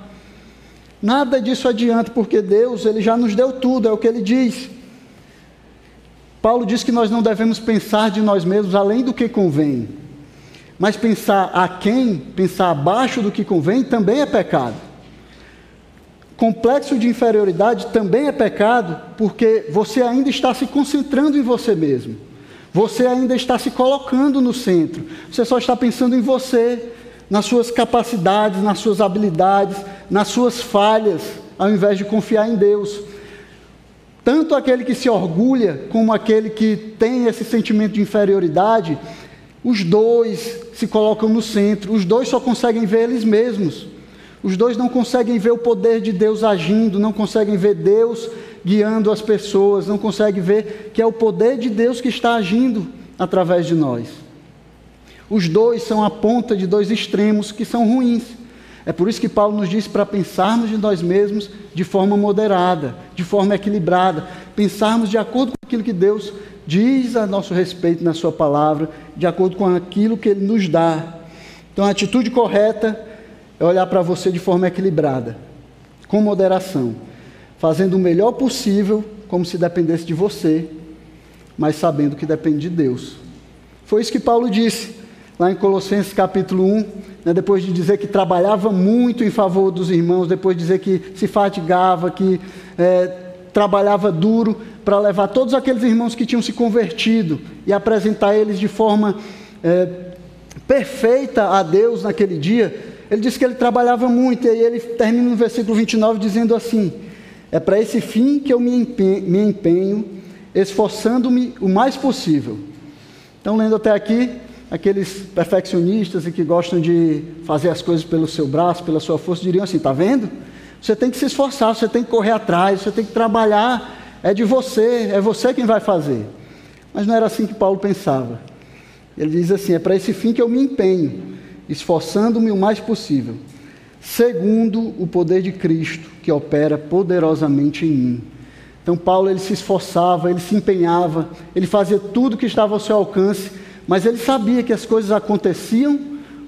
Nada disso adianta, porque Deus ele já nos deu tudo, é o que ele diz. Paulo diz que nós não devemos pensar de nós mesmos além do que convém. Mas pensar a quem, pensar abaixo do que convém, também é pecado. Complexo de inferioridade também é pecado, porque você ainda está se concentrando em você mesmo. Você ainda está se colocando no centro. Você só está pensando em você, nas suas capacidades, nas suas habilidades, nas suas falhas, ao invés de confiar em Deus. Tanto aquele que se orgulha, como aquele que tem esse sentimento de inferioridade, os dois se colocam no centro, os dois só conseguem ver eles mesmos. Os dois não conseguem ver o poder de Deus agindo, não conseguem ver Deus guiando as pessoas, não conseguem ver que é o poder de Deus que está agindo através de nós. Os dois são a ponta de dois extremos que são ruins. É por isso que Paulo nos diz para pensarmos de nós mesmos de forma moderada, de forma equilibrada, pensarmos de acordo com aquilo que Deus diz a nosso respeito na Sua palavra, de acordo com aquilo que Ele nos dá. Então, a atitude correta é olhar para você de forma equilibrada, com moderação, fazendo o melhor possível, como se dependesse de você, mas sabendo que depende de Deus. Foi isso que Paulo disse lá em Colossenses capítulo 1, né, depois de dizer que trabalhava muito em favor dos irmãos, depois de dizer que se fatigava, que é, trabalhava duro para levar todos aqueles irmãos que tinham se convertido e apresentar eles de forma é, perfeita a Deus naquele dia, ele disse que ele trabalhava muito, e aí ele termina no versículo 29 dizendo assim: É para esse fim que eu me empenho, me empenho esforçando-me o mais possível. Então, lendo até aqui, aqueles perfeccionistas e que gostam de fazer as coisas pelo seu braço, pela sua força, diriam assim: está vendo? Você tem que se esforçar, você tem que correr atrás, você tem que trabalhar, é de você, é você quem vai fazer. Mas não era assim que Paulo pensava. Ele diz assim: é para esse fim que eu me empenho, esforçando-me o mais possível, segundo o poder de Cristo que opera poderosamente em mim. Então Paulo ele se esforçava, ele se empenhava, ele fazia tudo que estava ao seu alcance mas ele sabia que as coisas aconteciam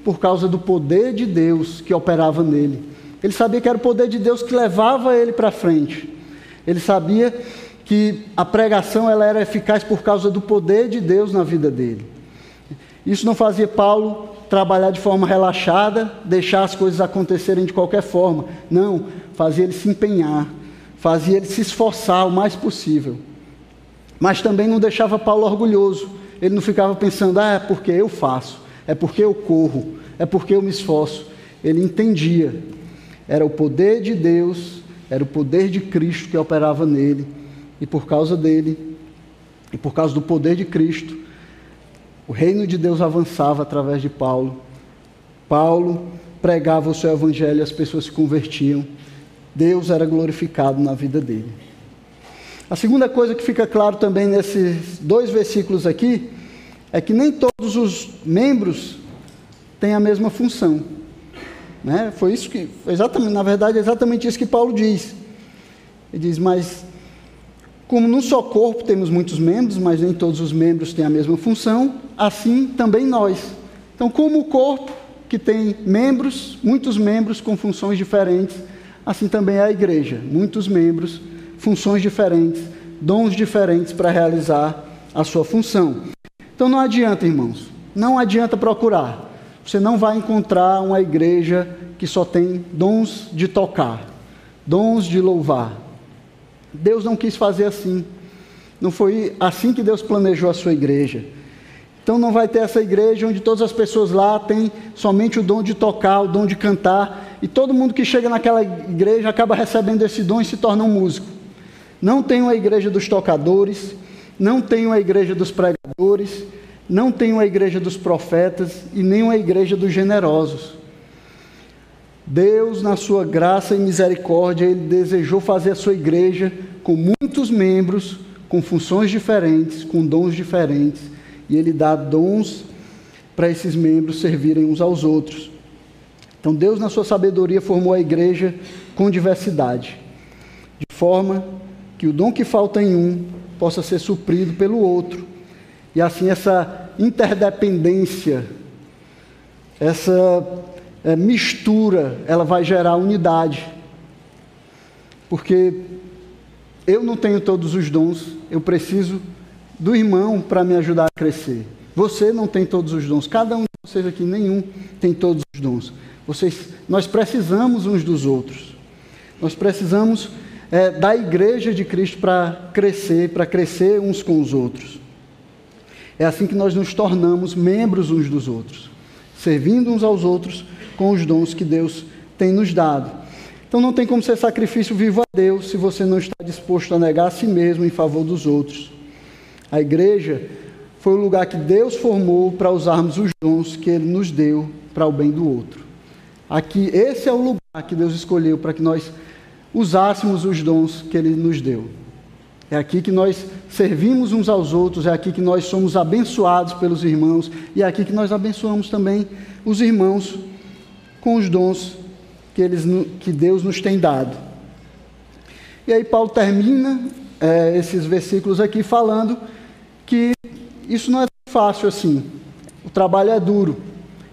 por causa do poder de Deus que operava nele. Ele sabia que era o poder de Deus que levava ele para frente. Ele sabia que a pregação ela era eficaz por causa do poder de Deus na vida dele. Isso não fazia Paulo trabalhar de forma relaxada, deixar as coisas acontecerem de qualquer forma. Não, fazia ele se empenhar, fazia ele se esforçar o mais possível. Mas também não deixava Paulo orgulhoso, ele não ficava pensando, ah, é porque eu faço, é porque eu corro, é porque eu me esforço. Ele entendia, era o poder de Deus, era o poder de Cristo que operava nele, e por causa dele, e por causa do poder de Cristo, o reino de Deus avançava através de Paulo. Paulo pregava o seu evangelho e as pessoas se convertiam. Deus era glorificado na vida dele. A segunda coisa que fica claro também nesses dois versículos aqui é que nem todos os membros têm a mesma função. Né? Foi isso que, exatamente, na verdade, é exatamente isso que Paulo diz. Ele diz, mas como num só corpo temos muitos membros, mas nem todos os membros têm a mesma função, assim também nós. Então, como o corpo que tem membros, muitos membros com funções diferentes, assim também é a igreja, muitos membros funções diferentes, dons diferentes para realizar a sua função. Então não adianta, irmãos, não adianta procurar. Você não vai encontrar uma igreja que só tem dons de tocar, dons de louvar. Deus não quis fazer assim. Não foi assim que Deus planejou a sua igreja. Então não vai ter essa igreja onde todas as pessoas lá têm somente o dom de tocar, o dom de cantar, e todo mundo que chega naquela igreja acaba recebendo esse dom e se torna um músico. Não tem uma igreja dos tocadores, não tem uma igreja dos pregadores, não tem uma igreja dos profetas e nem uma igreja dos generosos. Deus, na sua graça e misericórdia, Ele desejou fazer a sua igreja com muitos membros, com funções diferentes, com dons diferentes, e Ele dá dons para esses membros servirem uns aos outros. Então, Deus, na sua sabedoria, formou a igreja com diversidade, de forma que o dom que falta em um possa ser suprido pelo outro. E assim essa interdependência, essa é, mistura, ela vai gerar unidade. Porque eu não tenho todos os dons, eu preciso do irmão para me ajudar a crescer. Você não tem todos os dons, cada um de vocês aqui, nenhum tem todos os dons. Vocês, nós precisamos uns dos outros. Nós precisamos é, da igreja de Cristo para crescer, para crescer uns com os outros. É assim que nós nos tornamos membros uns dos outros, servindo uns aos outros com os dons que Deus tem nos dado. Então não tem como ser sacrifício vivo a Deus se você não está disposto a negar a si mesmo em favor dos outros. A igreja foi o lugar que Deus formou para usarmos os dons que Ele nos deu para o bem do outro. Aqui, esse é o lugar que Deus escolheu para que nós usássemos os dons que Ele nos deu. É aqui que nós servimos uns aos outros, é aqui que nós somos abençoados pelos irmãos, e é aqui que nós abençoamos também os irmãos com os dons que, eles, que Deus nos tem dado. E aí Paulo termina é, esses versículos aqui falando que isso não é tão fácil assim. O trabalho é duro.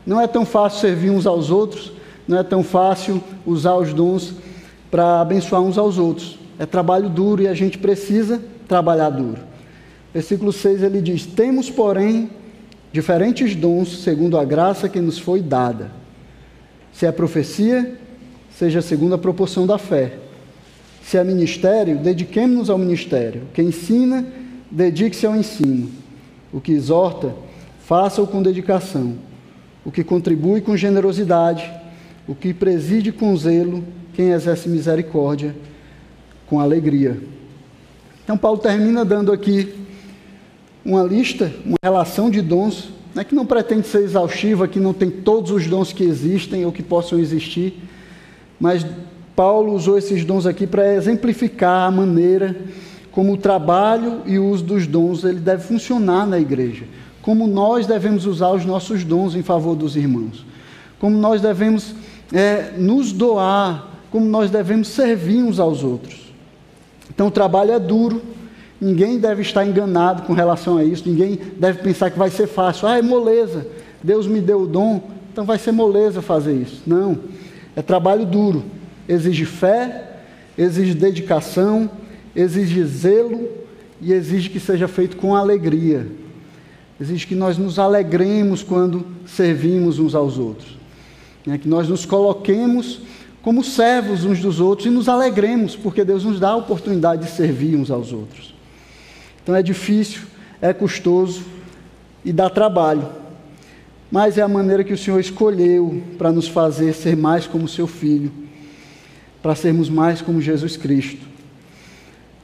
Não é tão fácil servir uns aos outros, não é tão fácil usar os dons para abençoar uns aos outros. É trabalho duro e a gente precisa trabalhar duro. Versículo 6 ele diz: Temos, porém, diferentes dons segundo a graça que nos foi dada. Se é profecia, seja segundo a proporção da fé. Se é ministério, dediquemos-nos ao ministério. Quem ensina, dedique-se ao ensino. O que exorta, faça-o com dedicação. O que contribui com generosidade, o que preside com zelo, quem exerce misericórdia com alegria. Então, Paulo termina dando aqui uma lista, uma relação de dons, né, que não pretende ser exaustiva, que não tem todos os dons que existem ou que possam existir, mas Paulo usou esses dons aqui para exemplificar a maneira como o trabalho e o uso dos dons ele deve funcionar na igreja, como nós devemos usar os nossos dons em favor dos irmãos, como nós devemos é, nos doar, como nós devemos servir uns aos outros. Então o trabalho é duro, ninguém deve estar enganado com relação a isso, ninguém deve pensar que vai ser fácil. Ah, é moleza, Deus me deu o dom, então vai ser moleza fazer isso. Não, é trabalho duro, exige fé, exige dedicação, exige zelo e exige que seja feito com alegria. Exige que nós nos alegremos quando servimos uns aos outros. É que nós nos coloquemos como servos uns dos outros e nos alegremos, porque Deus nos dá a oportunidade de servir uns aos outros. Então é difícil, é custoso e dá trabalho, mas é a maneira que o Senhor escolheu para nos fazer ser mais como seu filho, para sermos mais como Jesus Cristo.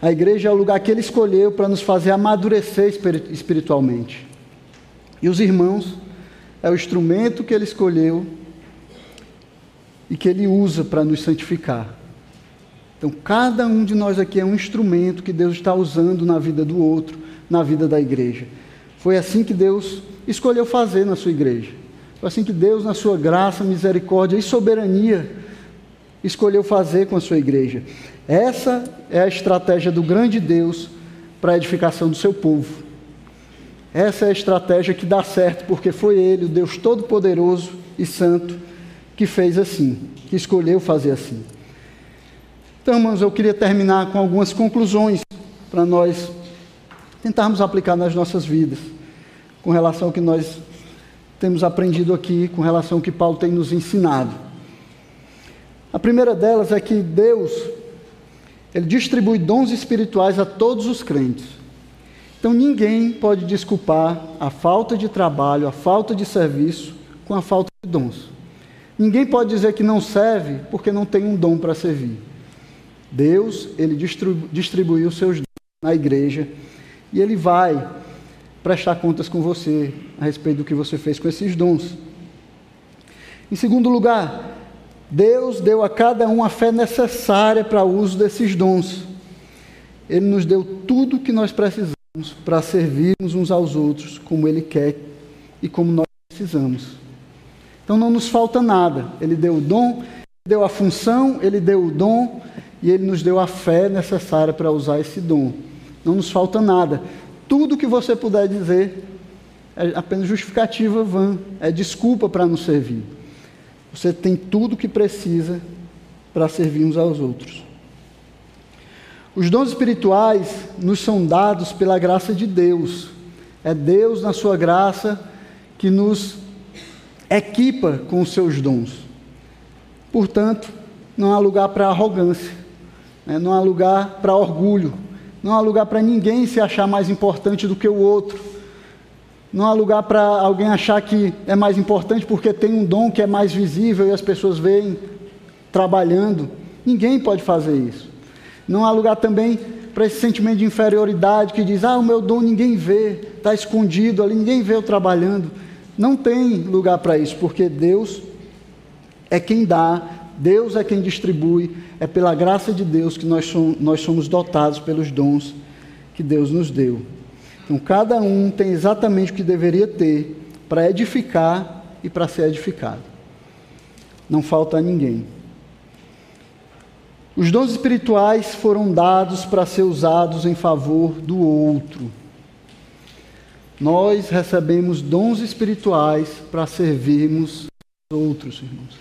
A igreja é o lugar que ele escolheu para nos fazer amadurecer espiritualmente. E os irmãos é o instrumento que ele escolheu e que Ele usa para nos santificar. Então, cada um de nós aqui é um instrumento que Deus está usando na vida do outro, na vida da igreja. Foi assim que Deus escolheu fazer na sua igreja. Foi assim que Deus, na sua graça, misericórdia e soberania, escolheu fazer com a sua igreja. Essa é a estratégia do grande Deus para a edificação do seu povo. Essa é a estratégia que dá certo, porque foi Ele, o Deus Todo-Poderoso e Santo, que fez assim, que escolheu fazer assim. Então, irmãos, eu queria terminar com algumas conclusões para nós tentarmos aplicar nas nossas vidas, com relação ao que nós temos aprendido aqui, com relação ao que Paulo tem nos ensinado. A primeira delas é que Deus, Ele distribui dons espirituais a todos os crentes. Então ninguém pode desculpar a falta de trabalho, a falta de serviço com a falta de dons. Ninguém pode dizer que não serve porque não tem um dom para servir. Deus, ele distribuiu seus dons na igreja e ele vai prestar contas com você a respeito do que você fez com esses dons. Em segundo lugar, Deus deu a cada um a fé necessária para o uso desses dons. Ele nos deu tudo o que nós precisamos para servirmos uns aos outros como Ele quer e como nós precisamos. Então não nos falta nada. Ele deu o dom, deu a função, ele deu o dom e ele nos deu a fé necessária para usar esse dom. Não nos falta nada. Tudo que você puder dizer é apenas justificativa vã, é desculpa para nos servir. Você tem tudo o que precisa para servir uns aos outros. Os dons espirituais nos são dados pela graça de Deus. É Deus, na sua graça, que nos equipa com os seus dons. Portanto, não há lugar para arrogância, né? não há lugar para orgulho, não há lugar para ninguém se achar mais importante do que o outro. Não há lugar para alguém achar que é mais importante porque tem um dom que é mais visível e as pessoas veem trabalhando. Ninguém pode fazer isso. Não há lugar também para esse sentimento de inferioridade que diz: ah, o meu dom ninguém vê, está escondido ali, ninguém vê eu trabalhando. Não tem lugar para isso, porque Deus é quem dá, Deus é quem distribui, é pela graça de Deus que nós somos, nós somos dotados pelos dons que Deus nos deu. Então, cada um tem exatamente o que deveria ter para edificar e para ser edificado. Não falta a ninguém. Os dons espirituais foram dados para ser usados em favor do outro. Nós recebemos dons espirituais para servirmos outros, irmãos.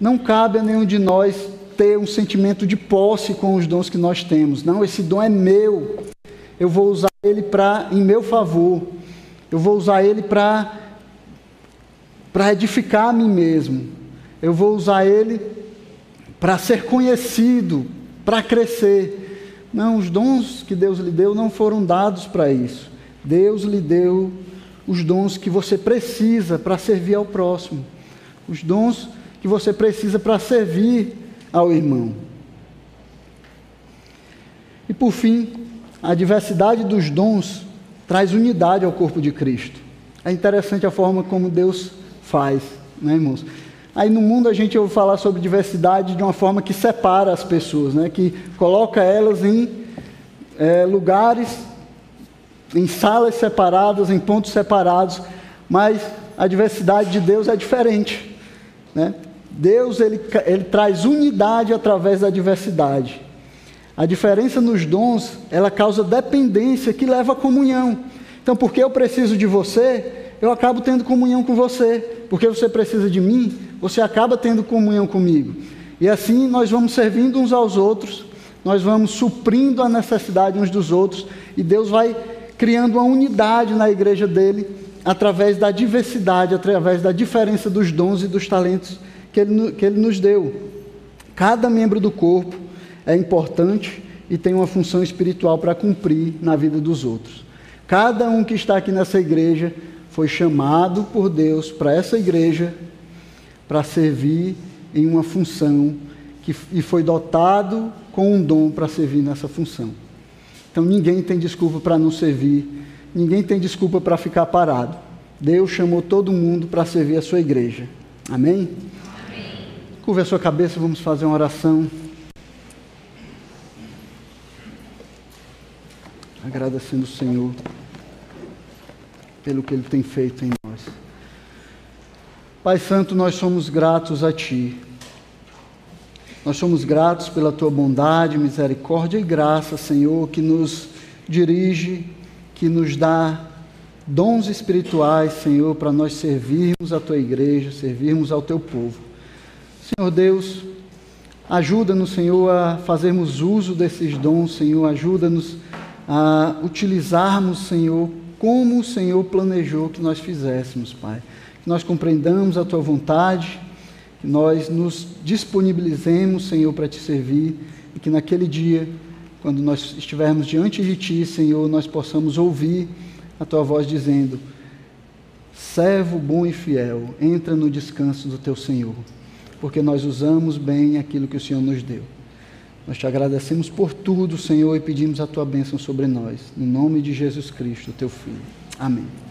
Não cabe a nenhum de nós ter um sentimento de posse com os dons que nós temos. Não, esse dom é meu. Eu vou usar ele para em meu favor. Eu vou usar ele para para edificar a mim mesmo. Eu vou usar ele para ser conhecido, para crescer. Não, os dons que Deus lhe deu não foram dados para isso. Deus lhe deu os dons que você precisa para servir ao próximo. Os dons que você precisa para servir ao irmão. E por fim, a diversidade dos dons traz unidade ao corpo de Cristo. É interessante a forma como Deus faz, né, irmãos? Aí no mundo a gente ouve falar sobre diversidade de uma forma que separa as pessoas, né? que coloca elas em é, lugares, em salas separadas, em pontos separados, mas a diversidade de Deus é diferente. Né? Deus ele, ele traz unidade através da diversidade. A diferença nos dons, ela causa dependência que leva à comunhão. Então, porque eu preciso de você, eu acabo tendo comunhão com você. Porque você precisa de mim, você acaba tendo comunhão comigo. E assim nós vamos servindo uns aos outros, nós vamos suprindo a necessidade uns dos outros, e Deus vai criando uma unidade na igreja dele através da diversidade, através da diferença dos dons e dos talentos que ele, que ele nos deu. Cada membro do corpo é importante e tem uma função espiritual para cumprir na vida dos outros. Cada um que está aqui nessa igreja foi chamado por Deus para essa igreja para servir em uma função que, e foi dotado com um dom para servir nessa função. Então ninguém tem desculpa para não servir, ninguém tem desculpa para ficar parado. Deus chamou todo mundo para servir a sua igreja. Amém? Amém. Curva a sua cabeça, vamos fazer uma oração. agradecendo o Senhor pelo que Ele tem feito em nós. Pai Santo, nós somos gratos a Ti. Nós somos gratos pela Tua bondade, misericórdia e graça, Senhor, que nos dirige, que nos dá dons espirituais, Senhor, para nós servirmos a Tua igreja, servirmos ao Teu povo. Senhor Deus, ajuda-nos, Senhor, a fazermos uso desses dons, Senhor, ajuda-nos a utilizarmos, Senhor, como o Senhor planejou que nós fizéssemos, Pai. Que nós compreendamos a Tua vontade, que nós nos disponibilizemos, Senhor, para Te servir e que naquele dia, quando nós estivermos diante de Ti, Senhor, nós possamos ouvir a Tua voz dizendo: Servo bom e fiel, entra no descanso do Teu Senhor, porque nós usamos bem aquilo que o Senhor nos deu. Nós te agradecemos por tudo, Senhor, e pedimos a tua bênção sobre nós. No nome de Jesus Cristo, teu Filho. Amém.